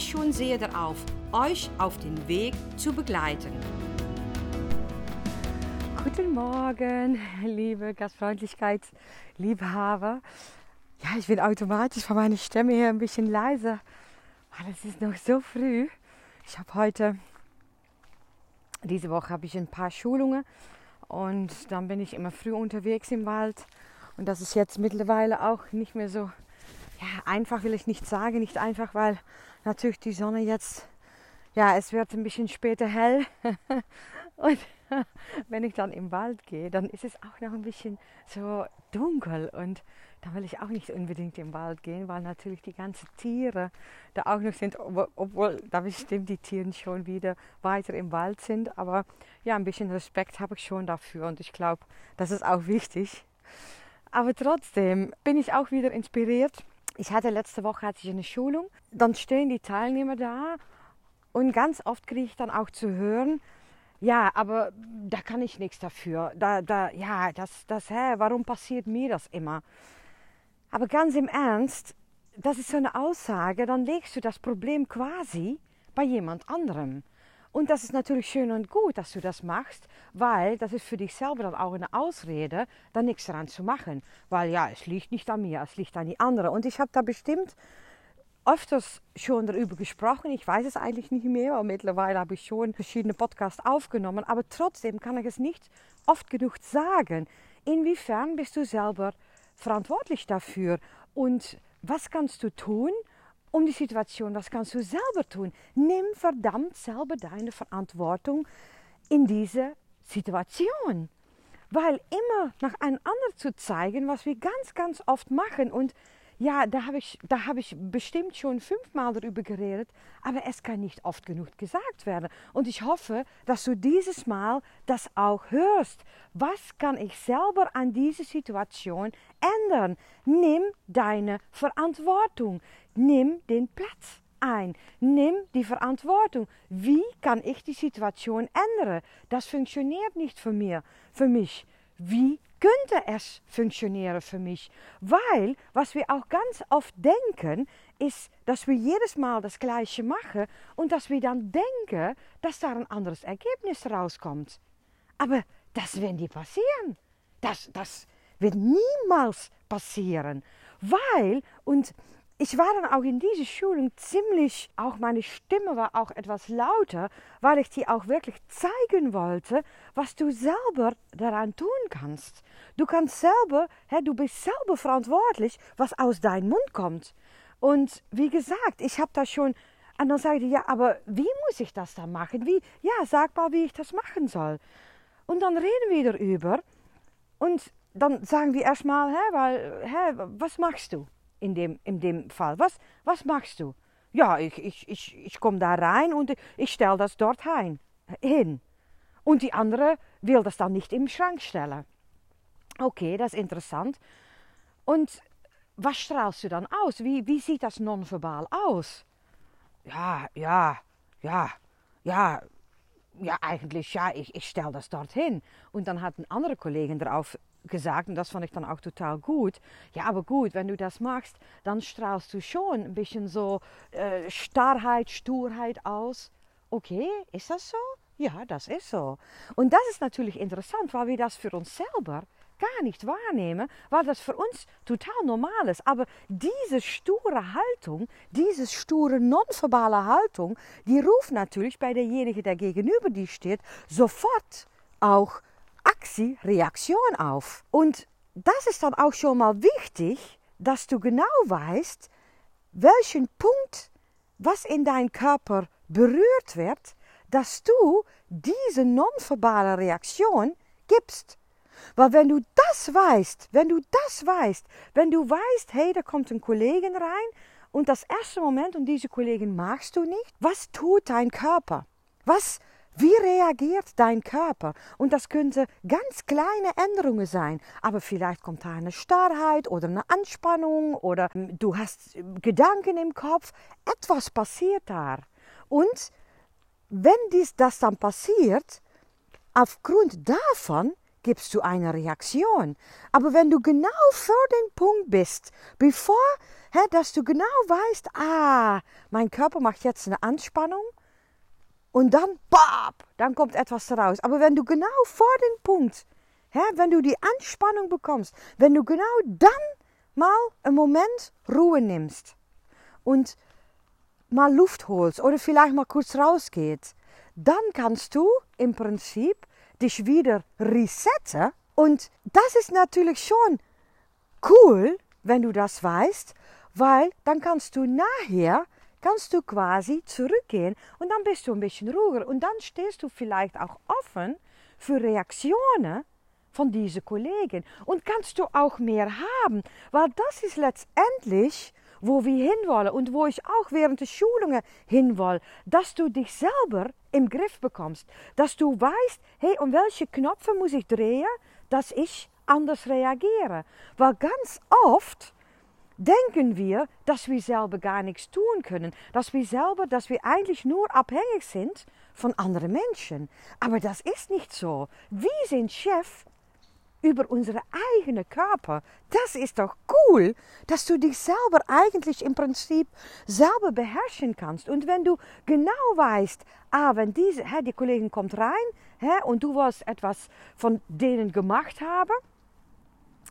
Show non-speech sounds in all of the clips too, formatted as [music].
schon sehr darauf, euch auf den Weg zu begleiten. Guten Morgen, liebe Gastfreundlichkeitsliebhaber. Ja, ich bin automatisch von meiner Stimme her ein bisschen leiser, weil es ist noch so früh. Ich habe heute, diese Woche habe ich ein paar Schulungen und dann bin ich immer früh unterwegs im Wald. Und das ist jetzt mittlerweile auch nicht mehr so ja, einfach, will ich nicht sagen. Nicht einfach, weil natürlich die Sonne jetzt, ja, es wird ein bisschen später hell. [laughs] und [laughs] wenn ich dann im Wald gehe, dann ist es auch noch ein bisschen so dunkel. Und da will ich auch nicht unbedingt im Wald gehen, weil natürlich die ganzen Tiere da auch noch sind, obwohl da bestimmt die Tiere schon wieder weiter im Wald sind. Aber ja, ein bisschen Respekt habe ich schon dafür und ich glaube, das ist auch wichtig. Aber trotzdem bin ich auch wieder inspiriert. Ich hatte letzte Woche hatte ich eine Schulung, dann stehen die Teilnehmer da und ganz oft kriege ich dann auch zu hören, ja, aber da kann ich nichts dafür. Da, da, ja, das, das, hä, warum passiert mir das immer? Aber ganz im Ernst, das ist so eine Aussage, dann legst du das Problem quasi bei jemand anderem. Und das ist natürlich schön und gut, dass du das machst, weil das ist für dich selber dann auch eine Ausrede, da nichts daran zu machen. Weil ja, es liegt nicht an mir, es liegt an die anderen. Und ich habe da bestimmt öfters schon darüber gesprochen. Ich weiß es eigentlich nicht mehr, weil mittlerweile habe ich schon verschiedene Podcasts aufgenommen. Aber trotzdem kann ich es nicht oft genug sagen. Inwiefern bist du selber verantwortlich dafür. Und was kannst du tun, um die Situation, was kannst du selber tun? Nimm verdammt selber deine Verantwortung in diese Situation. Weil immer nach einem anderen zu zeigen, was wir ganz, ganz oft machen und ja, da habe ich, hab ich bestimmt schon fünfmal darüber geredet, aber es kann nicht oft genug gesagt werden. Und ich hoffe, dass du dieses Mal das auch hörst. Was kann ich selber an dieser Situation ändern? Nimm deine Verantwortung. Nimm den Platz ein. Nimm die Verantwortung. Wie kann ich die Situation ändern? Das funktioniert nicht für, mir, für mich. Wie könnte es funktionieren für mich. Weil, was wir auch ganz oft denken, ist, dass wir jedes Mal das Gleiche machen und dass wir dann denken, dass da ein anderes Ergebnis rauskommt. Aber das wird nie passieren. Das, das wird niemals passieren. Weil, und ich war dann auch in dieser Schulung ziemlich, auch meine Stimme war auch etwas lauter, weil ich dir auch wirklich zeigen wollte, was du selber daran tun kannst. Du kannst selber, hè, du bist selber verantwortlich, was aus deinem Mund kommt. Und wie gesagt, ich habe da schon, und dann sagte ja, aber wie muss ich das dann machen? Wie, ja, sag mal, wie ich das machen soll. Und dann reden wir darüber und dann sagen wir erstmal, hä, weil, hä, was machst du? In dem, in dem Fall. Was, was machst du? Ja, ich, ich, ich, ich komme da rein und ich stelle das dort hin. Und die andere will das dann nicht im Schrank stellen. Okay, das ist interessant. Und was strahlst du dann aus? Wie, wie sieht das nonverbal aus? Ja, ja, ja, ja, ja, eigentlich, ja, ich, ich stelle das dorthin. Und dann hat ein anderer Kollege darauf gesagt, und das fand ich dann auch total gut. Ja, aber gut, wenn du das machst, dann strahlst du schon ein bisschen so äh, Starrheit, Sturheit aus. Okay, ist das so? Ja, das ist so. Und das ist natürlich interessant, weil wir das für uns selber gar nicht wahrnehmen, weil das für uns total normal ist. Aber diese sture Haltung, diese sture nonverbale Haltung, die ruft natürlich bei derjenige, der gegenüber dir steht, sofort auch Reaktion auf. Und das ist dann auch schon mal wichtig, dass du genau weißt, welchen Punkt, was in dein Körper berührt wird, dass du diese nonverbale Reaktion gibst. Weil wenn du das weißt, wenn du das weißt, wenn du weißt, hey, da kommt ein Kollegen rein Und das erste Moment, und diese Kollegen magst du nicht, was tut dein Körper? Was, wie reagiert dein Körper? Und das könnte ganz kleine Änderungen sein, aber vielleicht kommt da eine Starrheit oder eine Anspannung oder du hast Gedanken im Kopf. Etwas passiert da. Und wenn dies, das dann passiert, aufgrund davon gibst du eine Reaktion. Aber wenn du genau vor den Punkt bist, bevor, dass du genau weißt, ah, mein Körper macht jetzt eine Anspannung und dann, bap, dann kommt etwas raus. Aber wenn du genau vor den Punkt, hä, wenn du die Anspannung bekommst, wenn du genau dann mal einen Moment Ruhe nimmst und mal Luft holst oder vielleicht mal kurz rausgeht, dann kannst du im Prinzip dich wieder resetten. Und das ist natürlich schon cool, wenn du das weißt, weil dann kannst du nachher, kannst du quasi zurückgehen und dann bist du ein bisschen ruhiger und dann stehst du vielleicht auch offen für Reaktionen von diesen Kollegen und kannst du auch mehr haben, weil das ist letztendlich wo wir hinwollen und wo ich auch während der Schulungen hinwoll, dass du dich selber im Griff bekommst, dass du weißt, hey, um welche Knöpfe muss ich drehen, dass ich anders reagiere. Weil ganz oft denken wir, dass wir selber gar nichts tun können, dass wir selber, dass wir eigentlich nur abhängig sind von anderen Menschen. Aber das ist nicht so. Wir sind Chef über unsere eigene Körper. Das ist doch cool, dass du dich selber eigentlich im Prinzip selber beherrschen kannst. Und wenn du genau weißt, ah, wenn diese, hä, die Kollegin kommt rein hä, und du willst etwas von denen gemacht haben,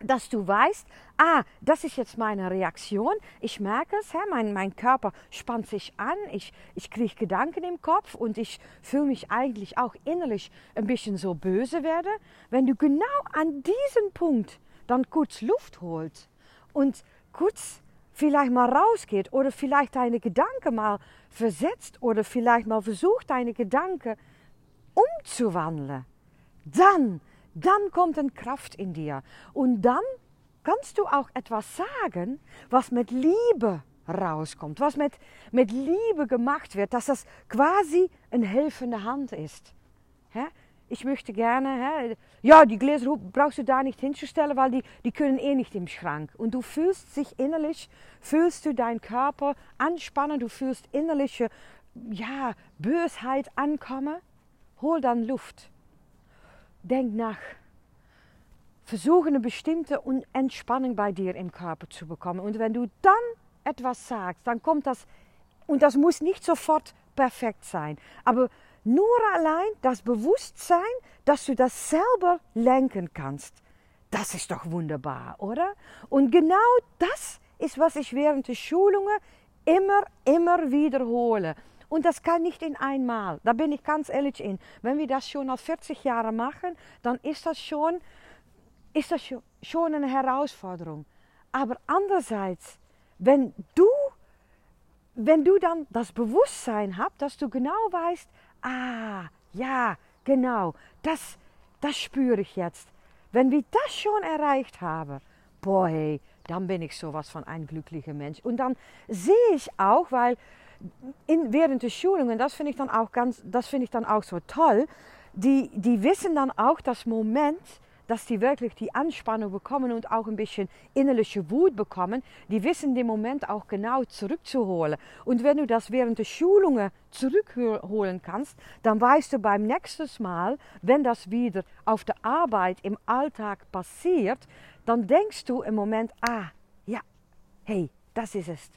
dass du weißt, ah, das ist jetzt meine Reaktion. Ich merke es, mein, mein Körper spannt sich an, ich, ich kriege Gedanken im Kopf und ich fühle mich eigentlich auch innerlich ein bisschen so böse werde. Wenn du genau an diesem Punkt dann kurz Luft holst und kurz vielleicht mal rausgeht oder vielleicht deine Gedanken mal versetzt oder vielleicht mal versucht, deine Gedanken umzuwandeln, dann dann kommt eine Kraft in dir. Und dann kannst du auch etwas sagen, was mit Liebe rauskommt, was mit, mit Liebe gemacht wird, dass das quasi eine helfende Hand ist. Ich möchte gerne, ja, die Gläser brauchst du da nicht hinzustellen, weil die, die können eh nicht im Schrank. Und du fühlst sich innerlich, fühlst du deinen Körper anspannen, du fühlst innerliche ja, Bösheit ankommen. Hol dann Luft denk nach. Versuche eine bestimmte Entspannung bei dir im Körper zu bekommen. Und wenn du dann etwas sagst, dann kommt das, und das muss nicht sofort perfekt sein, aber nur allein das Bewusstsein, dass du das selber lenken kannst, das ist doch wunderbar, oder? Und genau das ist, was ich während der Schulungen immer, immer wiederhole. Und das kann nicht in einmal. Da bin ich ganz ehrlich in. Wenn wir das schon al 40 Jahre machen, dann ist das schon, ist das schon eine Herausforderung. Aber andererseits, wenn du, wenn du dann das Bewusstsein hast, dass du genau weißt, ah, ja, genau, das, das spüre ich jetzt. Wenn wir das schon erreicht haben, boah, hey, dann bin ich sowas von ein glücklicher Mensch. Und dann sehe ich auch, weil in, während der Schulungen, das finde ich dann auch ganz, das finde ich dann auch so toll, die, die wissen dann auch das Moment, dass die wirklich die Anspannung bekommen und auch ein bisschen innerliche Wut bekommen, die wissen den Moment auch genau zurückzuholen. Und wenn du das während der Schulungen zurückholen kannst, dann weißt du beim nächsten Mal, wenn das wieder auf der Arbeit im Alltag passiert, dann denkst du im Moment, ah, ja, hey, das ist es.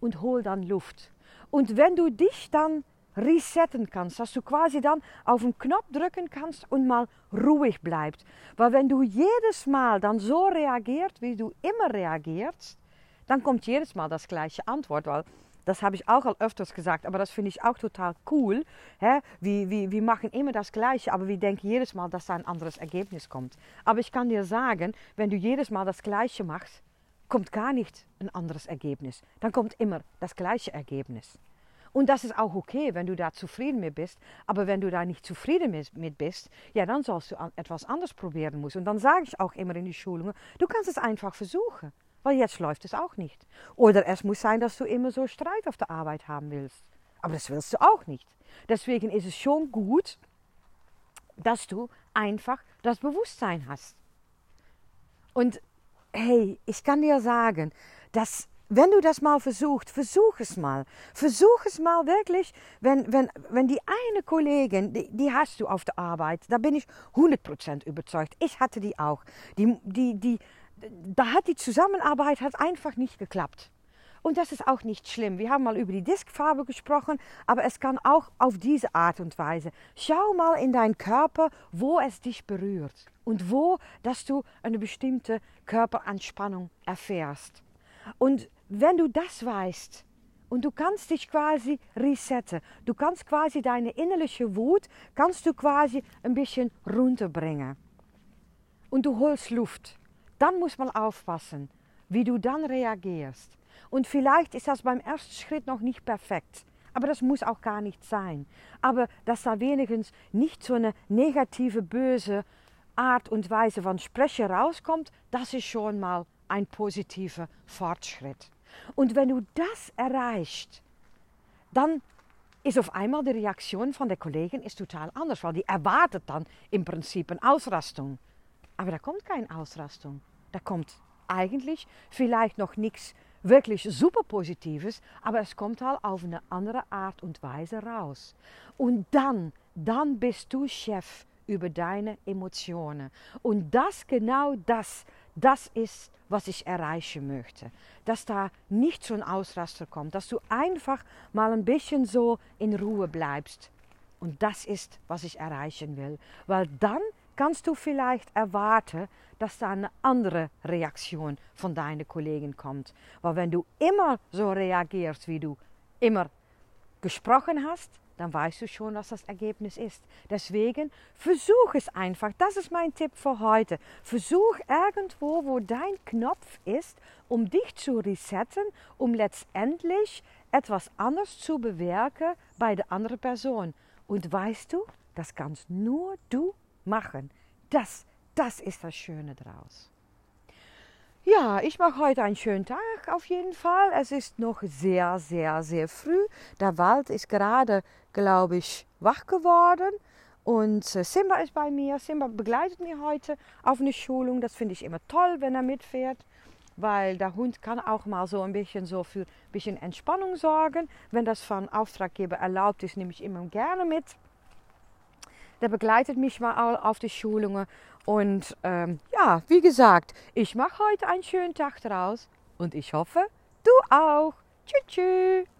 Und hol dann Luft. Und wenn du dich dann resetten kannst, dass du quasi dann auf den Knopf drücken kannst und mal ruhig bleibst. Weil wenn du jedes Mal dann so reagiert, wie du immer reagierst, dann kommt jedes Mal das gleiche Antwort. Weil das habe ich auch al öfters gesagt, aber das finde ich auch total cool. Hä? Wir, wir, wir machen immer das Gleiche, aber wir denken jedes Mal, dass da ein anderes Ergebnis kommt. Aber ich kann dir sagen, wenn du jedes Mal das Gleiche machst, kommt gar nicht ein anderes Ergebnis. Dann kommt immer das gleiche Ergebnis. Und das ist auch okay, wenn du da zufrieden mit bist. Aber wenn du da nicht zufrieden mit bist, ja, dann sollst du etwas anderes probieren müssen. Und dann sage ich auch immer in die Schulungen, du kannst es einfach versuchen. weil jetzt läuft es auch nicht. Oder es muss sein, dass du immer so Streit auf der Arbeit haben willst. Aber das willst du auch nicht. Deswegen ist es schon gut, dass du einfach das Bewusstsein hast. Und hey, ich kann dir sagen, dass wenn du das mal versuchst, versuch es mal. Versuch es mal wirklich, wenn, wenn, wenn die eine Kollegin, die, die hast du auf der Arbeit, da bin ich 100% überzeugt. Ich hatte die auch. Die, die, die, da hat die Zusammenarbeit hat einfach nicht geklappt. Und das ist auch nicht schlimm. Wir haben mal über die Diskfarbe gesprochen, aber es kann auch auf diese Art und Weise. Schau mal in deinen Körper, wo es dich berührt und wo, dass du eine bestimmte Körperanspannung erfährst. Und wenn du das weißt und du kannst dich quasi resetten, du kannst quasi deine innerliche Wut, kannst du quasi ein bisschen runterbringen. Und du holst Luft. Dann muss man aufpassen, wie du dann reagierst. Und vielleicht ist das beim ersten Schritt noch nicht perfekt. Aber das muss auch gar nicht sein. Aber dass da wenigstens nicht so eine negative, böse Art und Weise von Sprechen rauskommt, das ist schon mal ein positiver Fortschritt. Und wenn du das erreichst, dann ist auf einmal die Reaktion von der Kollegin ist total anders, weil die erwartet dann im Prinzip eine Ausrastung. Aber da kommt keine Ausrastung. Da kommt eigentlich vielleicht noch nichts wirklich super Positives, aber es kommt halt auf eine andere Art und Weise raus. Und dann, dann bist du Chef über deine Emotionen. Und das, genau das, das ist, was ich erreichen möchte. Dass da nicht so ein Ausraster kommt, dass du einfach mal ein bisschen so in Ruhe bleibst. Und das ist, was ich erreichen will. Weil dann kannst du vielleicht erwarten, dass da eine andere Reaktion von deinen Kollegen kommt. Weil wenn du immer so reagierst, wie du immer gesprochen hast, dann weißt du schon, was das Ergebnis ist. Deswegen versuch es einfach. Das ist mein Tipp für heute. Versuch irgendwo, wo dein Knopf ist, um dich zu resetten, um letztendlich etwas anders zu bewirken bei der anderen Person. Und weißt du, das kannst nur du machen. Das, das ist das Schöne draus. Ja, ich mache heute einen schönen Tag auf jeden Fall. Es ist noch sehr, sehr, sehr früh. Der Wald ist gerade, glaube ich, wach geworden. Und äh, Simba ist bei mir. Simba begleitet mich heute auf eine Schulung. Das finde ich immer toll, wenn er mitfährt. Weil der Hund kann auch mal so ein bisschen so für ein bisschen Entspannung sorgen. Wenn das von Auftraggeber erlaubt ist, nehme ich immer gerne mit. Der begleitet mich mal auf die Schulungen. Und ähm, ja, wie gesagt, ich mache heute einen schönen Tag draus. Und ich hoffe, du auch. Tschüss. tschüss.